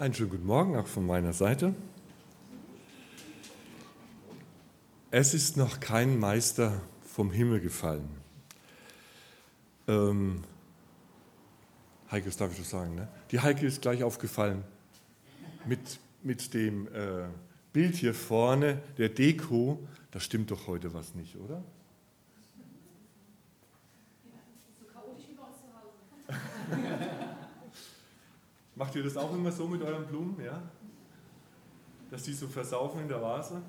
Einen schönen guten Morgen auch von meiner Seite. Es ist noch kein Meister vom Himmel gefallen. Ähm, Heike, das darf ich doch sagen, ne? Die Heike ist gleich aufgefallen mit, mit dem äh, Bild hier vorne, der Deko. Da stimmt doch heute was nicht, oder? Macht ihr das auch immer so mit euren Blumen, ja? Dass die so versaufen in der Vase?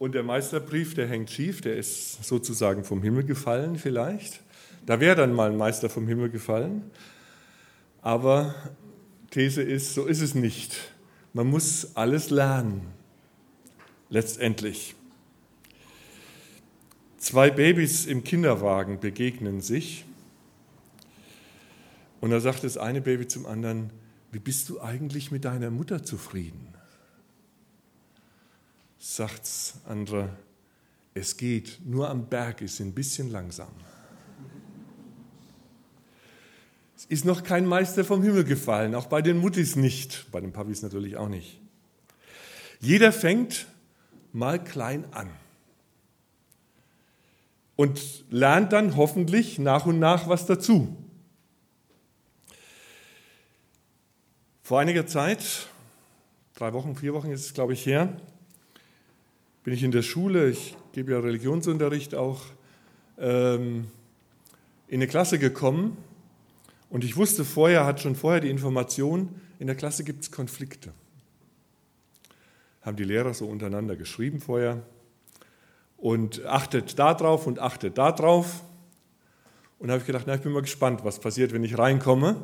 Und der Meisterbrief, der hängt schief, der ist sozusagen vom Himmel gefallen vielleicht. Da wäre dann mal ein Meister vom Himmel gefallen. Aber These ist, so ist es nicht. Man muss alles lernen. Letztendlich. Zwei Babys im Kinderwagen begegnen sich und da sagt das eine Baby zum anderen, wie bist du eigentlich mit deiner Mutter zufrieden? Sagt das andere, es geht, nur am Berg ist ein bisschen langsam. Es ist noch kein Meister vom Himmel gefallen, auch bei den Muttis nicht, bei den Papis natürlich auch nicht. Jeder fängt mal klein an und lernt dann hoffentlich nach und nach was dazu. Vor einiger Zeit, drei Wochen, vier Wochen ist es, glaube ich, her, bin ich in der Schule, ich gebe ja Religionsunterricht auch, ähm, in eine Klasse gekommen und ich wusste vorher, hat schon vorher die Information, in der Klasse gibt es Konflikte. Haben die Lehrer so untereinander geschrieben vorher und achtet da drauf und achtet da drauf. Und habe ich gedacht, na, ich bin mal gespannt, was passiert, wenn ich reinkomme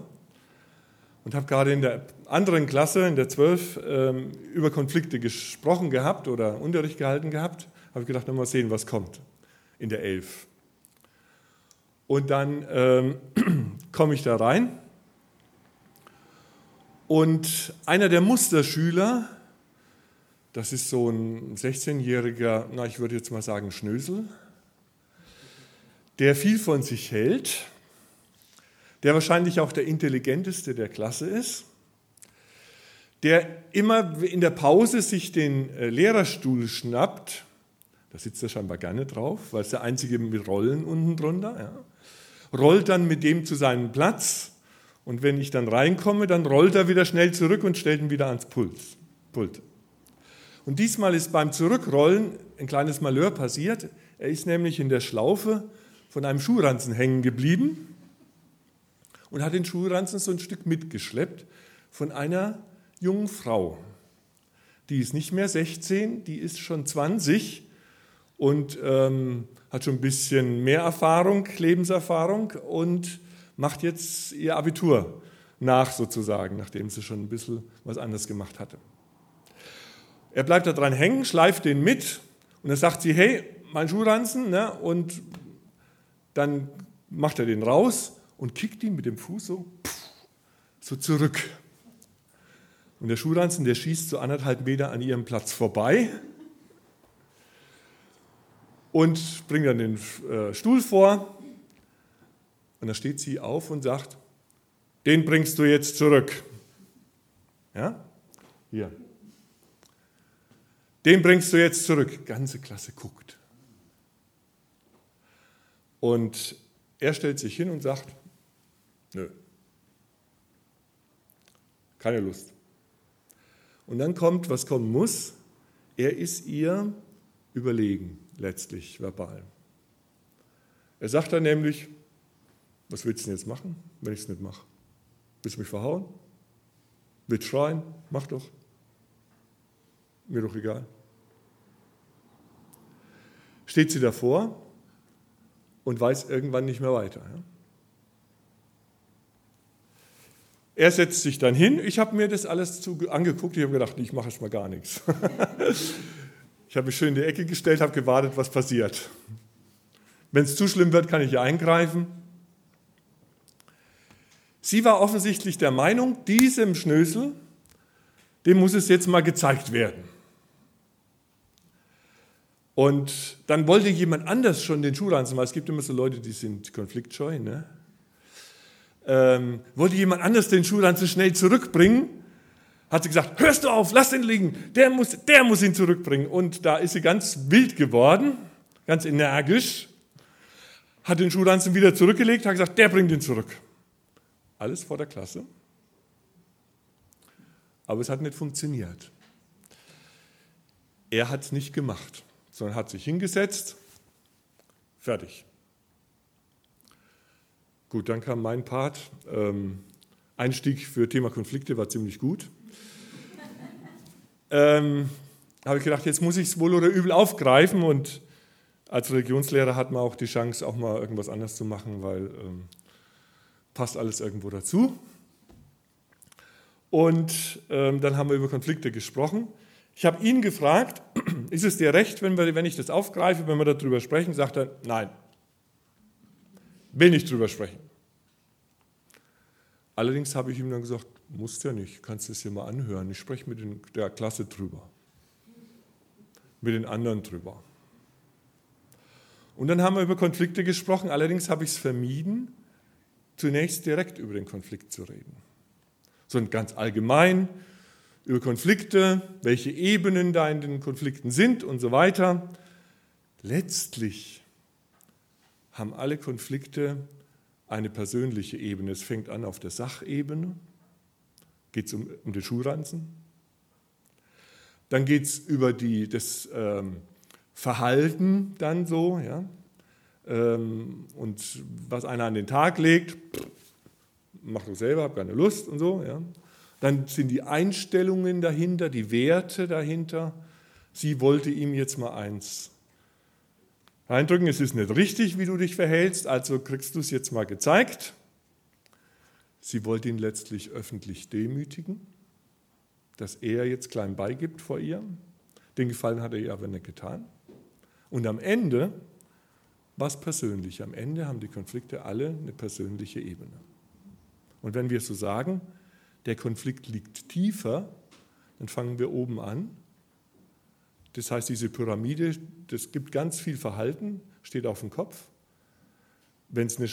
und habe gerade in der anderen Klasse, in der 12, ähm, über Konflikte gesprochen gehabt oder Unterricht gehalten gehabt. Habe ich gedacht, mal sehen, was kommt in der 11. Und dann ähm, komme ich da rein und einer der Musterschüler, das ist so ein 16-jähriger, na ich würde jetzt mal sagen Schnösel, der viel von sich hält, der wahrscheinlich auch der intelligenteste der Klasse ist, der immer in der Pause sich den äh, Lehrerstuhl schnappt, da sitzt er scheinbar gerne drauf, weil es der einzige mit Rollen unten drunter, ja, rollt dann mit dem zu seinem Platz und wenn ich dann reinkomme, dann rollt er wieder schnell zurück und stellt ihn wieder ans Pult. Pult. Und diesmal ist beim Zurückrollen ein kleines Malheur passiert. Er ist nämlich in der Schlaufe von einem Schuhranzen hängen geblieben und hat den Schulranzen so ein Stück mitgeschleppt von einer jungen Frau. Die ist nicht mehr 16, die ist schon 20 und ähm, hat schon ein bisschen mehr Erfahrung, Lebenserfahrung und macht jetzt ihr Abitur nach sozusagen, nachdem sie schon ein bisschen was anderes gemacht hatte. Er bleibt da dran hängen, schleift den mit und dann sagt sie, hey, mein Schuhranzen, ne? und dann macht er den raus und kickt ihn mit dem Fuß so, so zurück. Und der Schuhranzen, der schießt so anderthalb Meter an ihrem Platz vorbei und bringt dann den äh, Stuhl vor. Und da steht sie auf und sagt, den bringst du jetzt zurück. Ja? Hier. Den bringst du jetzt zurück. Ganze Klasse guckt. Und er stellt sich hin und sagt, Nö. Keine Lust. Und dann kommt, was kommen muss. Er ist ihr überlegen, letztlich verbal. Er sagt dann nämlich, was willst du denn jetzt machen, wenn ich es nicht mache? Willst du mich verhauen? Willst du schreien? Mach doch. Mir doch egal. Steht sie davor und weiß irgendwann nicht mehr weiter. Ja? Er setzt sich dann hin. Ich habe mir das alles angeguckt. Ich habe gedacht, ich mache jetzt mal gar nichts. ich habe mich schön in die Ecke gestellt, habe gewartet, was passiert. Wenn es zu schlimm wird, kann ich eingreifen. Sie war offensichtlich der Meinung, diesem Schnösel, dem muss es jetzt mal gezeigt werden. Und dann wollte jemand anders schon den Schuh ranziehen, weil es gibt immer so Leute, die sind konfliktscheu. Ne? Ähm, wollte jemand anders den Schulranzen schnell zurückbringen, hat sie gesagt, hörst du auf, lass den liegen, der muss, der muss ihn zurückbringen. Und da ist sie ganz wild geworden, ganz energisch, hat den Schulranzen wieder zurückgelegt, hat gesagt, der bringt ihn zurück. Alles vor der Klasse. Aber es hat nicht funktioniert. Er hat es nicht gemacht, sondern hat sich hingesetzt, fertig. Gut, dann kam mein Part. Ähm, Einstieg für Thema Konflikte war ziemlich gut. ähm, habe ich gedacht, jetzt muss ich es wohl oder übel aufgreifen und als Religionslehrer hat man auch die Chance, auch mal irgendwas anders zu machen, weil ähm, passt alles irgendwo dazu. Und ähm, dann haben wir über Konflikte gesprochen. Ich habe ihn gefragt, ist es dir recht, wenn, wir, wenn ich das aufgreife, wenn wir darüber sprechen? Sagt er, nein, will nicht drüber sprechen. Allerdings habe ich ihm dann gesagt, musst ja nicht, kannst es dir mal anhören. Ich spreche mit der Klasse drüber, mit den anderen drüber. Und dann haben wir über Konflikte gesprochen, allerdings habe ich es vermieden, zunächst direkt über den Konflikt zu reden, sondern ganz allgemein über Konflikte, welche Ebenen da in den Konflikten sind und so weiter. Letztlich haben alle Konflikte eine persönliche Ebene. Es fängt an auf der Sachebene, geht es um, um den Schulranzen. Dann geht es über die, das ähm, Verhalten dann so, ja. Ähm, und was einer an den Tag legt, mach du selber, hab keine Lust und so, ja. Dann sind die Einstellungen dahinter, die Werte dahinter. Sie wollte ihm jetzt mal eins reindrücken, es ist nicht richtig, wie du dich verhältst, also kriegst du es jetzt mal gezeigt. Sie wollte ihn letztlich öffentlich demütigen, dass er jetzt klein beigibt vor ihr. Den Gefallen hat er ihr aber nicht getan. Und am Ende war es persönlich. Am Ende haben die Konflikte alle eine persönliche Ebene. Und wenn wir so sagen, der Konflikt liegt tiefer, dann fangen wir oben an. Das heißt, diese Pyramide, das gibt ganz viel Verhalten, steht auf dem Kopf. Wenn es eine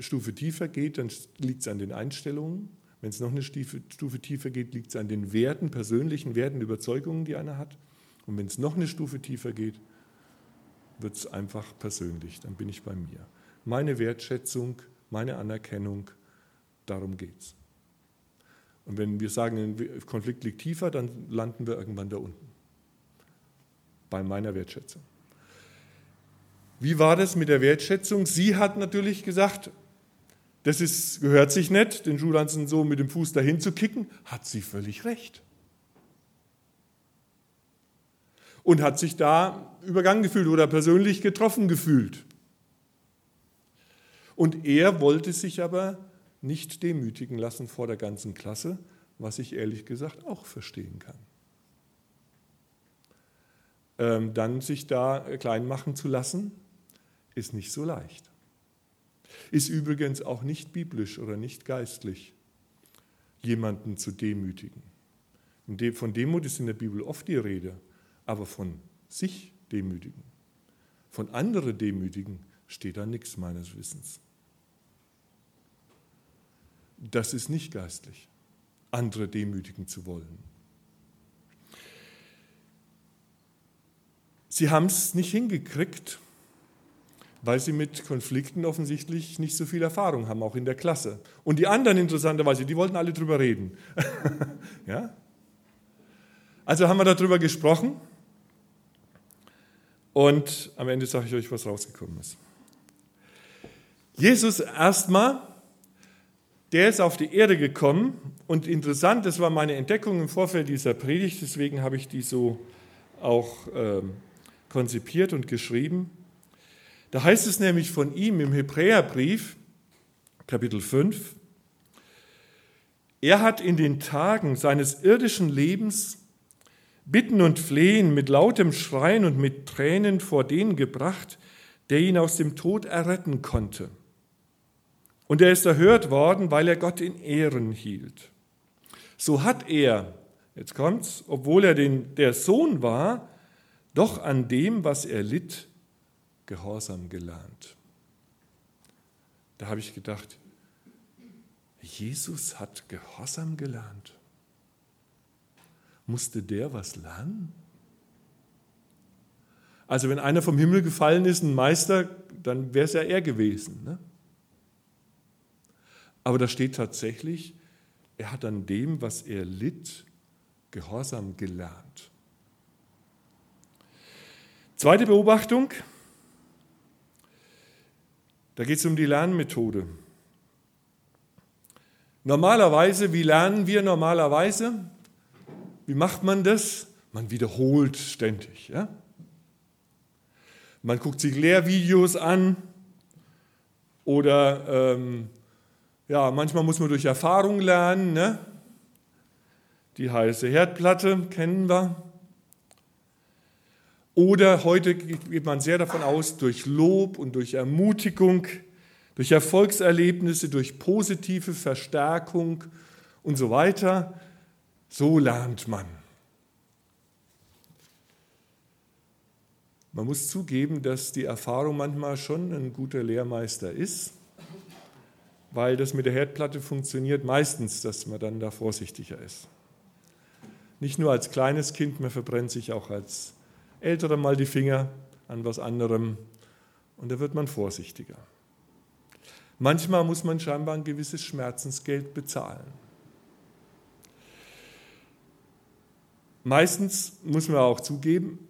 Stufe tiefer geht, dann liegt es an den Einstellungen. Wenn es noch eine Stufe, Stufe tiefer geht, liegt es an den Werten, persönlichen Werten, Überzeugungen, die einer hat. Und wenn es noch eine Stufe tiefer geht, wird es einfach persönlich, dann bin ich bei mir. Meine Wertschätzung, meine Anerkennung, darum geht es. Und wenn wir sagen, ein Konflikt liegt tiefer, dann landen wir irgendwann da unten. Bei meiner Wertschätzung. Wie war das mit der Wertschätzung? Sie hat natürlich gesagt, das ist, gehört sich nicht, den Schulranzen so mit dem Fuß dahin zu kicken. Hat sie völlig recht. Und hat sich da übergangen gefühlt oder persönlich getroffen gefühlt. Und er wollte sich aber nicht demütigen lassen vor der ganzen Klasse, was ich ehrlich gesagt auch verstehen kann. Ähm, dann sich da klein machen zu lassen, ist nicht so leicht. Ist übrigens auch nicht biblisch oder nicht geistlich, jemanden zu demütigen. Von Demut ist in der Bibel oft die Rede, aber von sich demütigen, von anderen demütigen steht da nichts meines Wissens. Das ist nicht geistlich, andere demütigen zu wollen. Sie haben es nicht hingekriegt, weil sie mit Konflikten offensichtlich nicht so viel Erfahrung haben, auch in der Klasse. Und die anderen interessanterweise, die wollten alle drüber reden. ja? Also haben wir darüber gesprochen und am Ende sage ich euch, was rausgekommen ist. Jesus erstmal der ist auf die Erde gekommen und interessant, das war meine Entdeckung im Vorfeld dieser Predigt, deswegen habe ich die so auch äh, konzipiert und geschrieben. Da heißt es nämlich von ihm im Hebräerbrief, Kapitel 5, er hat in den Tagen seines irdischen Lebens Bitten und Flehen mit lautem Schreien und mit Tränen vor den gebracht, der ihn aus dem Tod erretten konnte. Und er ist erhört worden, weil er Gott in Ehren hielt. So hat er, jetzt kommt's, obwohl er den, der Sohn war, doch an dem, was er litt, Gehorsam gelernt. Da habe ich gedacht, Jesus hat Gehorsam gelernt. Musste der was lernen? Also wenn einer vom Himmel gefallen ist, ein Meister, dann wäre es ja er gewesen. Ne? Aber da steht tatsächlich, er hat an dem, was er litt, Gehorsam gelernt. Zweite Beobachtung, da geht es um die Lernmethode. Normalerweise, wie lernen wir normalerweise? Wie macht man das? Man wiederholt ständig. Ja? Man guckt sich Lehrvideos an oder ähm, ja, manchmal muss man durch Erfahrung lernen. Ne? Die heiße Herdplatte kennen wir. Oder heute geht man sehr davon aus, durch Lob und durch Ermutigung, durch Erfolgserlebnisse, durch positive Verstärkung und so weiter, so lernt man. Man muss zugeben, dass die Erfahrung manchmal schon ein guter Lehrmeister ist, weil das mit der Herdplatte funktioniert meistens, dass man dann da vorsichtiger ist. Nicht nur als kleines Kind, man verbrennt sich auch als älterer mal die Finger an was anderem und da wird man vorsichtiger. Manchmal muss man scheinbar ein gewisses Schmerzensgeld bezahlen. Meistens muss man auch zugeben,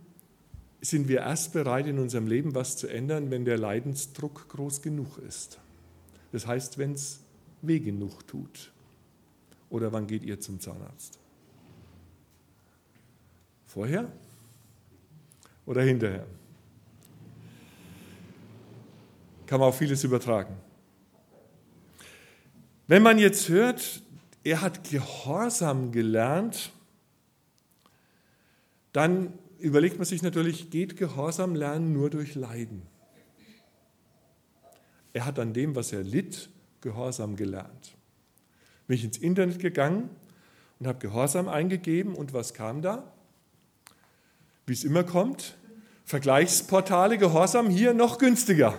sind wir erst bereit, in unserem Leben was zu ändern, wenn der Leidensdruck groß genug ist. Das heißt, wenn es weh genug tut. Oder wann geht ihr zum Zahnarzt? Vorher oder hinterher? Kann man auf vieles übertragen. Wenn man jetzt hört, er hat Gehorsam gelernt, dann überlegt man sich natürlich, geht Gehorsam lernen nur durch Leiden? Er hat an dem, was er litt, Gehorsam gelernt. Bin ich ins Internet gegangen und habe Gehorsam eingegeben und was kam da? Wie es immer kommt, Vergleichsportale, Gehorsam hier noch günstiger.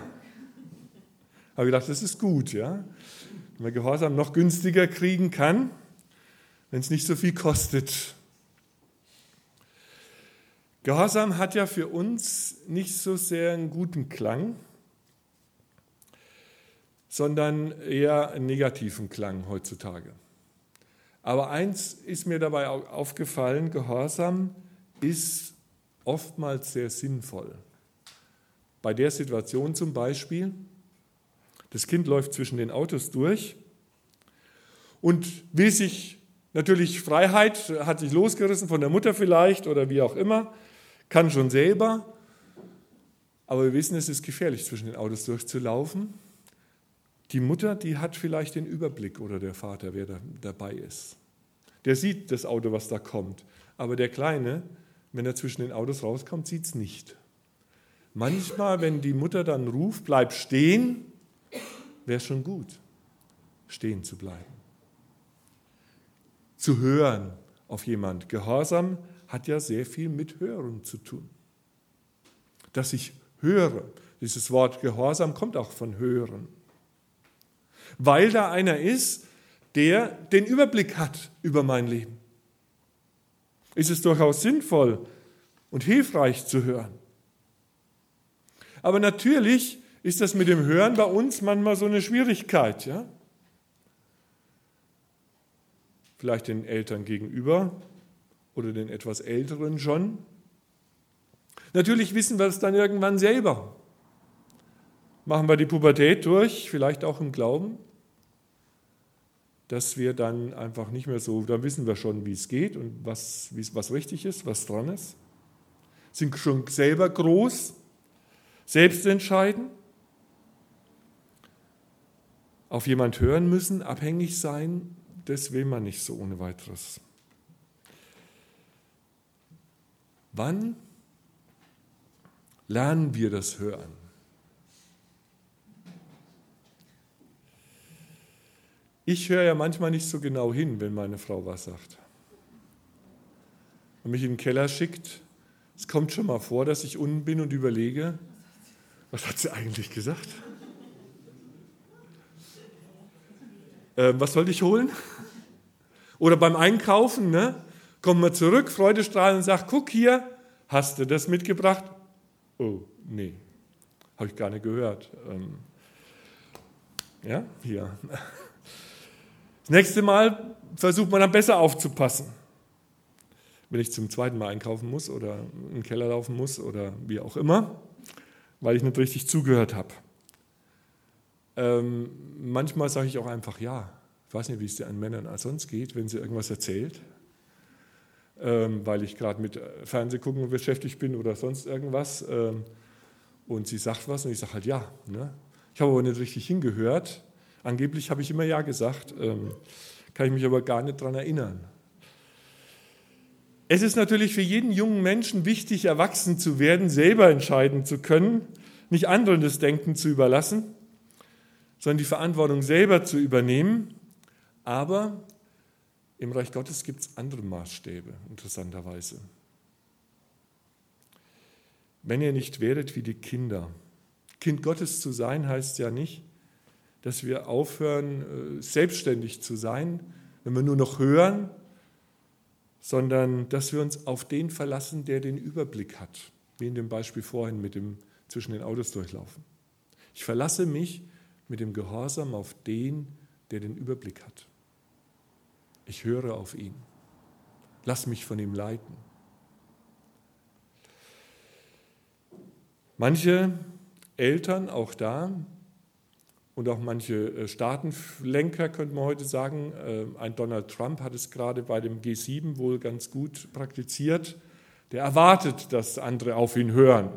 Habe gedacht, das ist gut, ja. Wenn man Gehorsam noch günstiger kriegen kann, wenn es nicht so viel kostet. Gehorsam hat ja für uns nicht so sehr einen guten Klang, sondern eher einen negativen Klang heutzutage. Aber eins ist mir dabei aufgefallen, Gehorsam ist oftmals sehr sinnvoll. Bei der Situation zum Beispiel, das Kind läuft zwischen den Autos durch und will sich natürlich Freiheit, hat sich losgerissen von der Mutter vielleicht oder wie auch immer, kann schon selber, aber wir wissen, es ist gefährlich, zwischen den Autos durchzulaufen. Die Mutter, die hat vielleicht den Überblick oder der Vater, wer da dabei ist. Der sieht das Auto, was da kommt. Aber der Kleine, wenn er zwischen den Autos rauskommt, sieht es nicht. Manchmal, wenn die Mutter dann ruft, bleib stehen, wäre es schon gut, stehen zu bleiben. Zu hören auf jemand. Gehorsam hat ja sehr viel mit Hören zu tun. Dass ich höre, dieses Wort Gehorsam kommt auch von Hören. Weil da einer ist, der den Überblick hat über mein Leben. Ist es durchaus sinnvoll und hilfreich zu hören. Aber natürlich ist das mit dem Hören bei uns manchmal so eine Schwierigkeit. Ja? Vielleicht den Eltern gegenüber oder den etwas Älteren schon. Natürlich wissen wir es dann irgendwann selber. Machen wir die Pubertät durch, vielleicht auch im Glauben, dass wir dann einfach nicht mehr so, da wissen wir schon, wie es geht und was, was richtig ist, was dran ist. Sind schon selber groß, selbst entscheiden auf jemand hören müssen, abhängig sein, das will man nicht so ohne weiteres. Wann lernen wir das Hören? Ich höre ja manchmal nicht so genau hin, wenn meine Frau was sagt. Und mich in den Keller schickt. Es kommt schon mal vor, dass ich unten bin und überlege, was hat sie eigentlich gesagt? äh, was sollte ich holen? Oder beim Einkaufen, ne? kommt man zurück, Freudestrahlend und sagt, guck hier, hast du das mitgebracht? Oh, nee, habe ich gar nicht gehört. Ähm, ja, hier. Das nächste Mal versucht man dann besser aufzupassen. Wenn ich zum zweiten Mal einkaufen muss oder in den Keller laufen muss oder wie auch immer, weil ich nicht richtig zugehört habe. Ähm, manchmal sage ich auch einfach ja. Ich weiß nicht, wie es dir an Männern sonst geht, wenn sie irgendwas erzählt, ähm, weil ich gerade mit Fernsehgucken beschäftigt bin oder sonst irgendwas. Ähm, und sie sagt was und ich sage halt ja. Ne? Ich habe aber nicht richtig hingehört. Angeblich habe ich immer ja gesagt, ähm, kann ich mich aber gar nicht daran erinnern. Es ist natürlich für jeden jungen Menschen wichtig, erwachsen zu werden, selber entscheiden zu können, nicht anderen das Denken zu überlassen, sondern die Verantwortung selber zu übernehmen. Aber im Reich Gottes gibt es andere Maßstäbe, interessanterweise. Wenn ihr nicht wäret wie die Kinder. Kind Gottes zu sein heißt ja nicht, dass wir aufhören, äh, selbstständig zu sein, wenn wir nur noch hören, sondern dass wir uns auf den verlassen, der den Überblick hat, wie in dem Beispiel vorhin mit dem zwischen den Autos durchlaufen. Ich verlasse mich mit dem Gehorsam auf den, der den Überblick hat. Ich höre auf ihn. Lass mich von ihm leiten. Manche Eltern, auch da, und auch manche äh, Staatenlenker, könnte man heute sagen, äh, ein Donald Trump hat es gerade bei dem G7 wohl ganz gut praktiziert, der erwartet, dass andere auf ihn hören.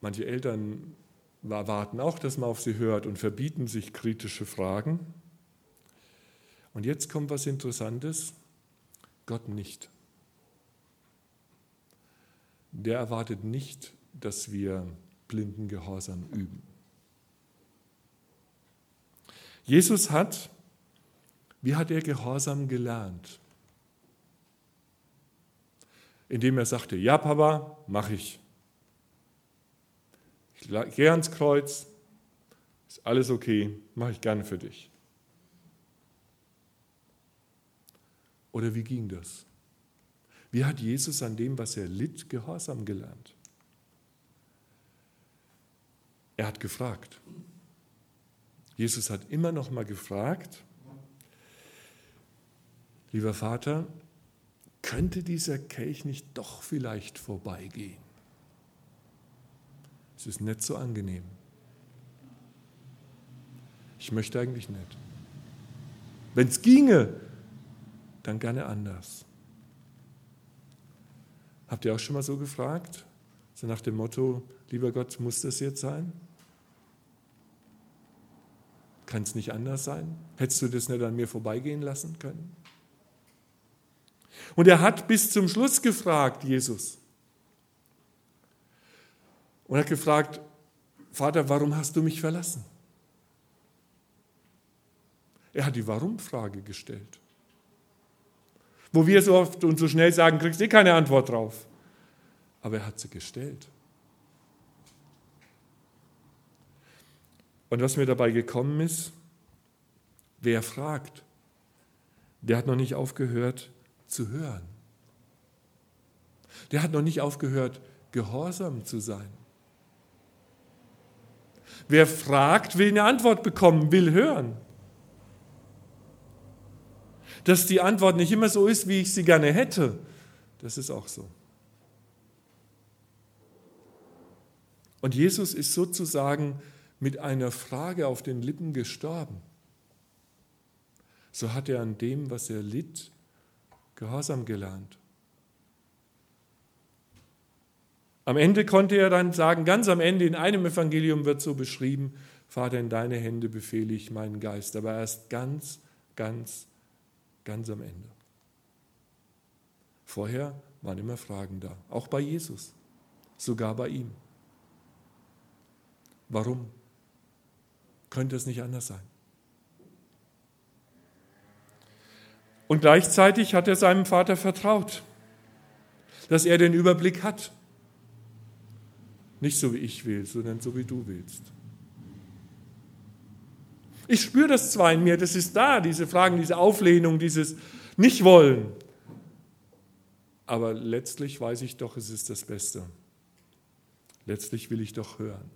Manche Eltern erwarten auch, dass man auf sie hört und verbieten sich kritische Fragen. Und jetzt kommt was Interessantes, Gott nicht der erwartet nicht, dass wir blinden Gehorsam üben. Jesus hat, wie hat er Gehorsam gelernt? Indem er sagte, ja Papa, mach ich. Ich gehe ans Kreuz, ist alles okay, mache ich gerne für dich. Oder wie ging das? Wie hat Jesus an dem, was er litt, Gehorsam gelernt? Er hat gefragt. Jesus hat immer noch mal gefragt, lieber Vater, könnte dieser Kelch nicht doch vielleicht vorbeigehen? Es ist nicht so angenehm. Ich möchte eigentlich nicht. Wenn es ginge, dann gerne anders. Habt ihr auch schon mal so gefragt? So nach dem Motto, lieber Gott, muss das jetzt sein? Kann es nicht anders sein? Hättest du das nicht an mir vorbeigehen lassen können? Und er hat bis zum Schluss gefragt, Jesus. Und hat gefragt, Vater, warum hast du mich verlassen? Er hat die Warum-Frage gestellt. Wo wir so oft und so schnell sagen, kriegst du eh keine Antwort drauf. Aber er hat sie gestellt. Und was mir dabei gekommen ist, wer fragt, der hat noch nicht aufgehört zu hören. Der hat noch nicht aufgehört, gehorsam zu sein. Wer fragt, will eine Antwort bekommen, will hören dass die Antwort nicht immer so ist, wie ich sie gerne hätte. Das ist auch so. Und Jesus ist sozusagen mit einer Frage auf den Lippen gestorben. So hat er an dem, was er litt, Gehorsam gelernt. Am Ende konnte er dann sagen, ganz am Ende in einem Evangelium wird so beschrieben, Vater, in deine Hände befehle ich meinen Geist, aber erst ganz, ganz Ganz am Ende. Vorher waren immer Fragen da, auch bei Jesus, sogar bei ihm. Warum? Könnte es nicht anders sein? Und gleichzeitig hat er seinem Vater vertraut, dass er den Überblick hat. Nicht so wie ich will, sondern so wie du willst. Ich spüre das zwar in mir, das ist da, diese Fragen, diese Auflehnung, dieses Nichtwollen. Aber letztlich weiß ich doch, es ist das Beste. Letztlich will ich doch hören.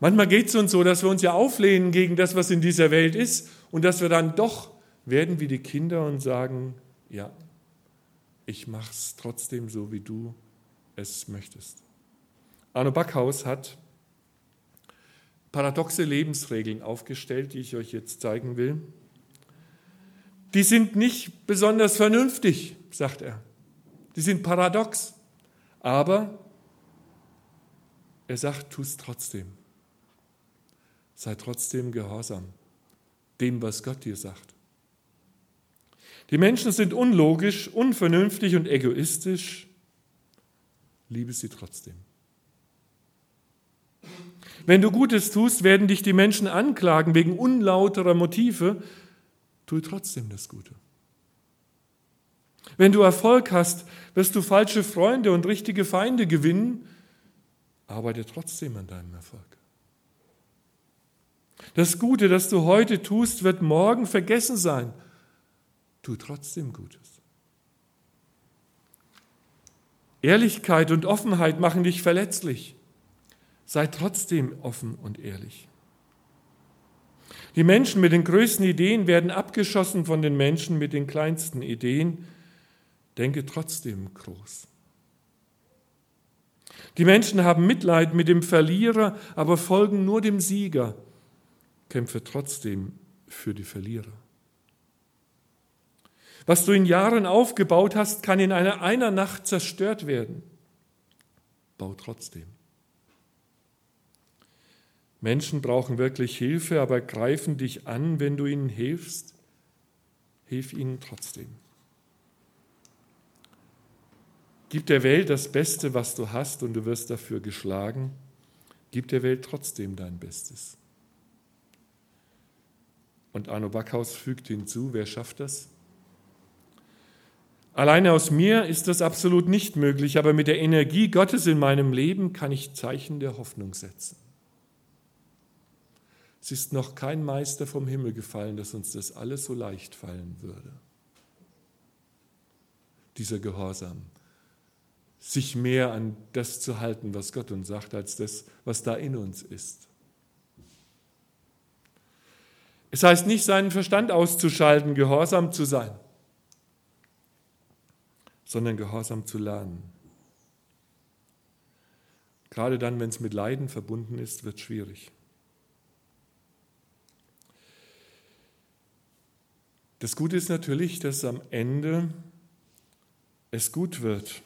Manchmal geht es uns so, dass wir uns ja auflehnen gegen das, was in dieser Welt ist und dass wir dann doch werden wie die Kinder und sagen, ja, ich mache es trotzdem so, wie du es möchtest. Arno Backhaus hat paradoxe Lebensregeln aufgestellt, die ich euch jetzt zeigen will. Die sind nicht besonders vernünftig, sagt er. Die sind paradox. Aber er sagt, tu es trotzdem. Sei trotzdem gehorsam dem, was Gott dir sagt. Die Menschen sind unlogisch, unvernünftig und egoistisch. Liebe sie trotzdem. Wenn du Gutes tust, werden dich die Menschen anklagen wegen unlauterer Motive. Tue trotzdem das Gute. Wenn du Erfolg hast, wirst du falsche Freunde und richtige Feinde gewinnen. Arbeite trotzdem an deinem Erfolg. Das Gute, das du heute tust, wird morgen vergessen sein. Tu trotzdem Gutes. Ehrlichkeit und Offenheit machen dich verletzlich. Sei trotzdem offen und ehrlich. Die Menschen mit den größten Ideen werden abgeschossen von den Menschen mit den kleinsten Ideen. Denke trotzdem groß. Die Menschen haben Mitleid mit dem Verlierer, aber folgen nur dem Sieger. Kämpfe trotzdem für die Verlierer. Was du in Jahren aufgebaut hast, kann in einer, einer Nacht zerstört werden. Bau trotzdem. Menschen brauchen wirklich Hilfe, aber greifen dich an, wenn du ihnen hilfst. Hilf ihnen trotzdem. Gib der Welt das Beste, was du hast, und du wirst dafür geschlagen. Gib der Welt trotzdem dein Bestes. Und Arno Backhaus fügt hinzu, wer schafft das? Alleine aus mir ist das absolut nicht möglich, aber mit der Energie Gottes in meinem Leben kann ich Zeichen der Hoffnung setzen. Es ist noch kein Meister vom Himmel gefallen, dass uns das alles so leicht fallen würde. Dieser Gehorsam, sich mehr an das zu halten, was Gott uns sagt, als das, was da in uns ist. Es heißt nicht, seinen Verstand auszuschalten, gehorsam zu sein sondern gehorsam zu lernen. Gerade dann, wenn es mit Leiden verbunden ist, wird es schwierig. Das Gute ist natürlich, dass am Ende es gut wird.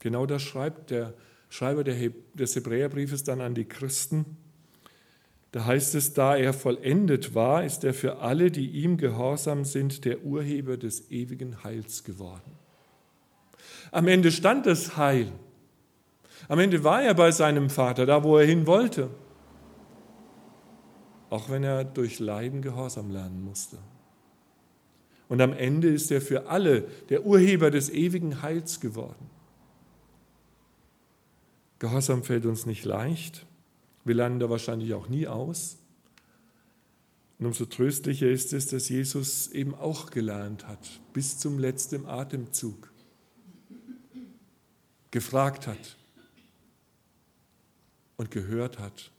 Genau das schreibt der Schreiber des Hebräerbriefes dann an die Christen. Da heißt es, da er vollendet war, ist er für alle, die ihm gehorsam sind, der Urheber des ewigen Heils geworden. Am Ende stand das Heil. Am Ende war er bei seinem Vater, da wo er hin wollte. Auch wenn er durch Leiden Gehorsam lernen musste. Und am Ende ist er für alle der Urheber des ewigen Heils geworden. Gehorsam fällt uns nicht leicht. Wir lernen da wahrscheinlich auch nie aus. Und umso tröstlicher ist es, dass Jesus eben auch gelernt hat, bis zum letzten Atemzug gefragt hat und gehört hat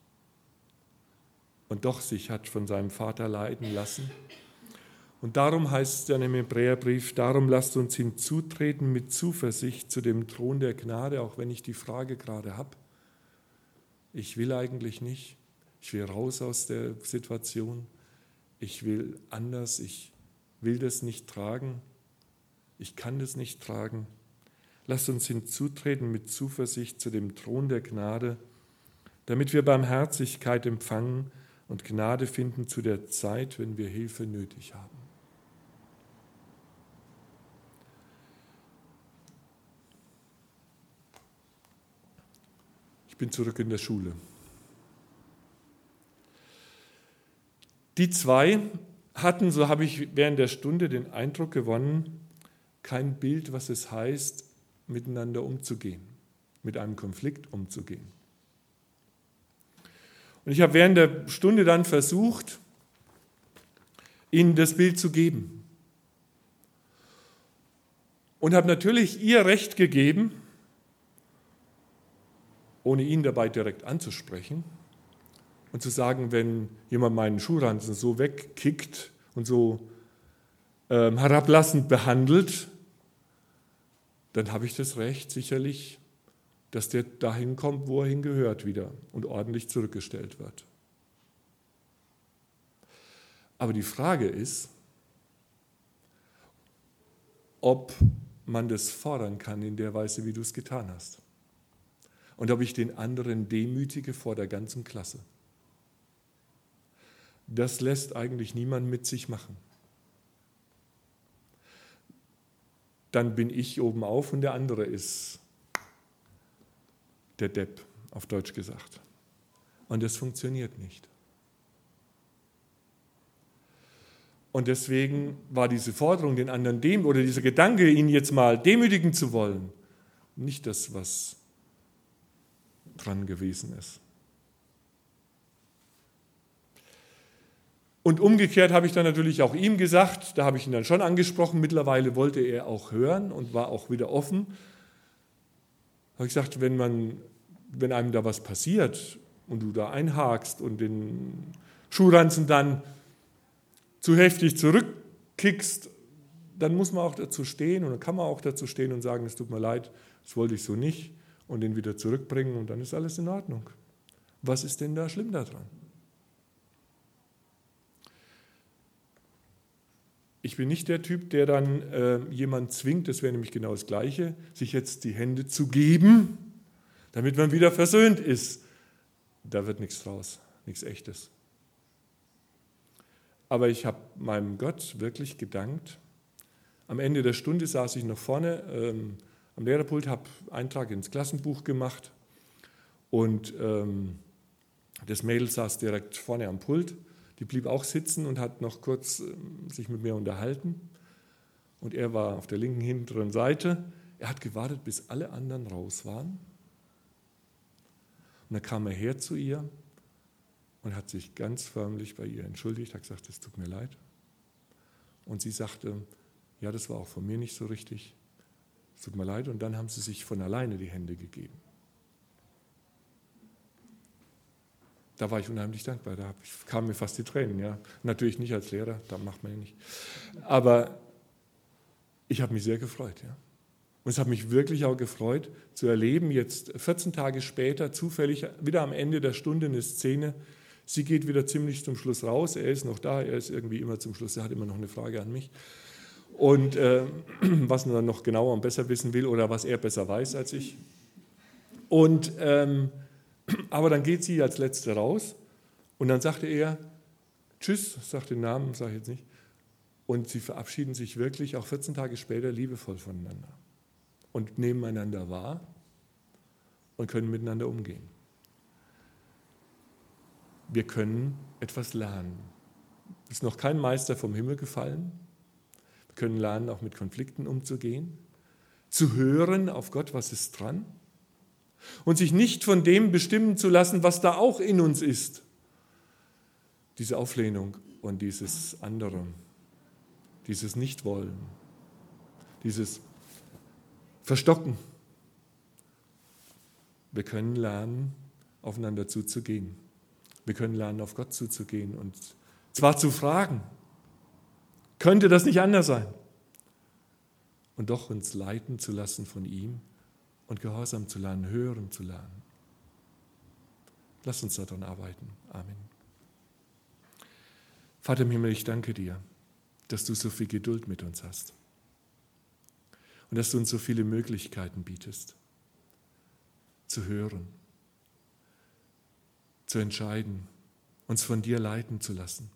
und doch sich hat von seinem Vater leiden lassen. Und darum heißt es dann im Hebräerbrief, darum lasst uns hinzutreten mit Zuversicht zu dem Thron der Gnade, auch wenn ich die Frage gerade habe. Ich will eigentlich nicht, ich will raus aus der Situation, ich will anders, ich will das nicht tragen, ich kann das nicht tragen. Lasst uns hinzutreten mit Zuversicht zu dem Thron der Gnade, damit wir Barmherzigkeit empfangen und Gnade finden zu der Zeit, wenn wir Hilfe nötig haben. Bin zurück in der Schule. Die zwei hatten, so habe ich während der Stunde den Eindruck gewonnen, kein Bild, was es heißt, miteinander umzugehen, mit einem Konflikt umzugehen. Und ich habe während der Stunde dann versucht, ihnen das Bild zu geben. Und habe natürlich ihr Recht gegeben, ohne ihn dabei direkt anzusprechen und zu sagen, wenn jemand meinen Schuhranzen so wegkickt und so ähm, herablassend behandelt, dann habe ich das Recht sicherlich, dass der dahin kommt, wo er hingehört wieder und ordentlich zurückgestellt wird. Aber die Frage ist, ob man das fordern kann in der Weise, wie du es getan hast. Und ob ich den anderen demütige vor der ganzen Klasse. Das lässt eigentlich niemand mit sich machen. Dann bin ich oben auf und der andere ist der Depp, auf Deutsch gesagt. Und das funktioniert nicht. Und deswegen war diese Forderung, den anderen dem oder dieser Gedanke, ihn jetzt mal demütigen zu wollen, nicht das, was dran gewesen ist. Und umgekehrt habe ich dann natürlich auch ihm gesagt, da habe ich ihn dann schon angesprochen, mittlerweile wollte er auch hören und war auch wieder offen. Habe ich gesagt, wenn, man, wenn einem da was passiert und du da einhakst und den Schuhranzen dann zu heftig zurückkickst, dann muss man auch dazu stehen und dann kann man auch dazu stehen und sagen, es tut mir leid, das wollte ich so nicht und den wieder zurückbringen und dann ist alles in Ordnung. Was ist denn da schlimm daran? Ich bin nicht der Typ, der dann äh, jemand zwingt, das wäre nämlich genau das Gleiche, sich jetzt die Hände zu geben, damit man wieder versöhnt ist. Da wird nichts draus, nichts Echtes. Aber ich habe meinem Gott wirklich gedankt. Am Ende der Stunde saß ich noch vorne ähm, am Lehrerpult, habe Eintrag ins Klassenbuch gemacht und ähm, das Mädel saß direkt vorne am Pult. Die blieb auch sitzen und hat noch kurz ähm, sich mit mir unterhalten. Und er war auf der linken hinteren Seite. Er hat gewartet, bis alle anderen raus waren. Und dann kam er her zu ihr und hat sich ganz förmlich bei ihr entschuldigt, hat gesagt, es tut mir leid. Und sie sagte, ja, das war auch von mir nicht so richtig, tut mir leid. Und dann haben sie sich von alleine die Hände gegeben. Da war ich unheimlich dankbar, da kamen mir fast die Tränen. Ja. Natürlich nicht als Lehrer, da macht man ja nicht. Aber ich habe mich sehr gefreut. Ja. Und es hat mich wirklich auch gefreut zu erleben, jetzt 14 Tage später, zufällig wieder am Ende der Stunde eine Szene, Sie geht wieder ziemlich zum Schluss raus. Er ist noch da, er ist irgendwie immer zum Schluss. Er hat immer noch eine Frage an mich. Und äh, was er noch genauer und besser wissen will oder was er besser weiß als ich. Und, ähm, aber dann geht sie als Letzte raus und dann sagte er, Tschüss, sagt den Namen, sage ich jetzt nicht. Und sie verabschieden sich wirklich auch 14 Tage später liebevoll voneinander und nehmen einander wahr und können miteinander umgehen wir können etwas lernen. Ist noch kein Meister vom Himmel gefallen. Wir können lernen, auch mit Konflikten umzugehen, zu hören auf Gott, was ist dran und sich nicht von dem bestimmen zu lassen, was da auch in uns ist. Diese Auflehnung und dieses andere, dieses Nichtwollen, dieses Verstocken. Wir können lernen, aufeinander zuzugehen. Wir können lernen, auf Gott zuzugehen und zwar zu fragen, könnte das nicht anders sein? Und doch uns leiten zu lassen von ihm und gehorsam zu lernen, hören zu lernen. Lass uns daran arbeiten. Amen. Vater im Himmel, ich danke dir, dass du so viel Geduld mit uns hast und dass du uns so viele Möglichkeiten bietest, zu hören zu entscheiden, uns von dir leiten zu lassen,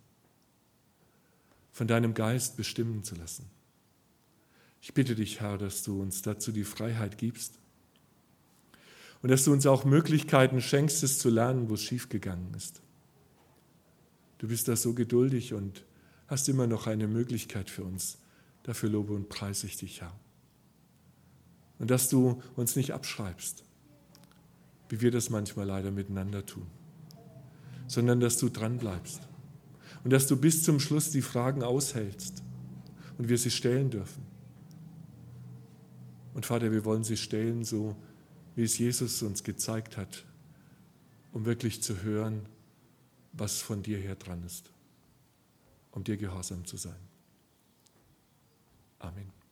von deinem Geist bestimmen zu lassen. Ich bitte dich, Herr, dass du uns dazu die Freiheit gibst und dass du uns auch Möglichkeiten schenkst, es zu lernen, wo es schiefgegangen ist. Du bist da so geduldig und hast immer noch eine Möglichkeit für uns. Dafür lobe und preise ich dich, Herr. Und dass du uns nicht abschreibst, wie wir das manchmal leider miteinander tun sondern dass du dran bleibst und dass du bis zum Schluss die Fragen aushältst und wir sie stellen dürfen. Und Vater, wir wollen sie stellen, so wie es Jesus uns gezeigt hat, um wirklich zu hören, was von dir her dran ist, um dir gehorsam zu sein. Amen.